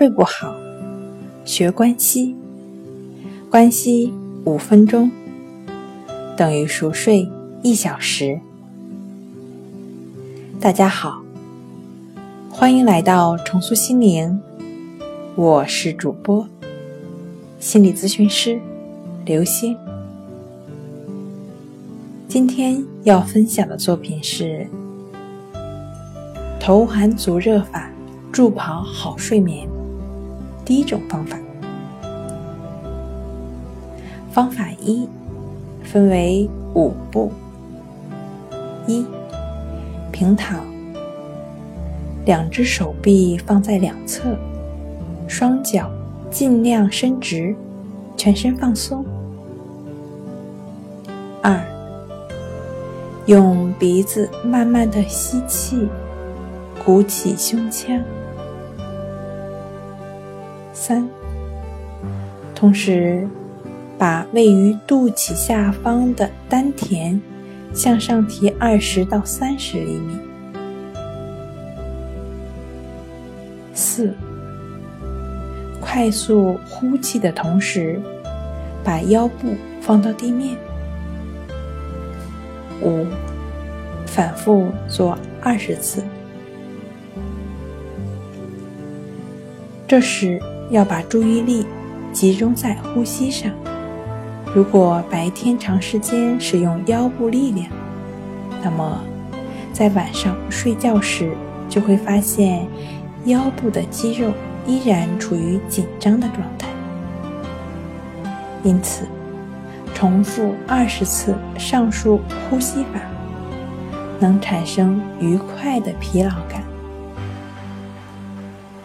睡不好，学关息，关息五分钟等于熟睡一小时。大家好，欢迎来到重塑心灵，我是主播心理咨询师刘星。今天要分享的作品是头寒足热法。助跑好睡眠，第一种方法。方法一分为五步：一、平躺，两只手臂放在两侧，双脚尽量伸直，全身放松；二、用鼻子慢慢的吸气，鼓起胸腔。三，同时把位于肚脐下方的丹田向上提二十到三十厘米。四，快速呼气的同时，把腰部放到地面。五，反复做二十次。这时。要把注意力集中在呼吸上。如果白天长时间使用腰部力量，那么在晚上睡觉时就会发现腰部的肌肉依然处于紧张的状态。因此，重复二十次上述呼吸法，能产生愉快的疲劳感。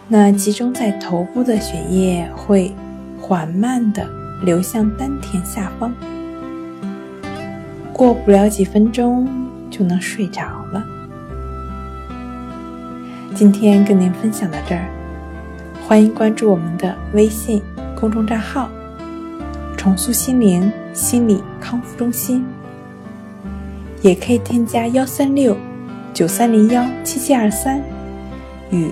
那集中在头部的血液会缓慢地流向丹田下方，过不了几分钟就能睡着了。今天跟您分享到这儿，欢迎关注我们的微信公众账号“重塑心灵心理康复中心”，也可以添加幺三六九三零幺七七二三与。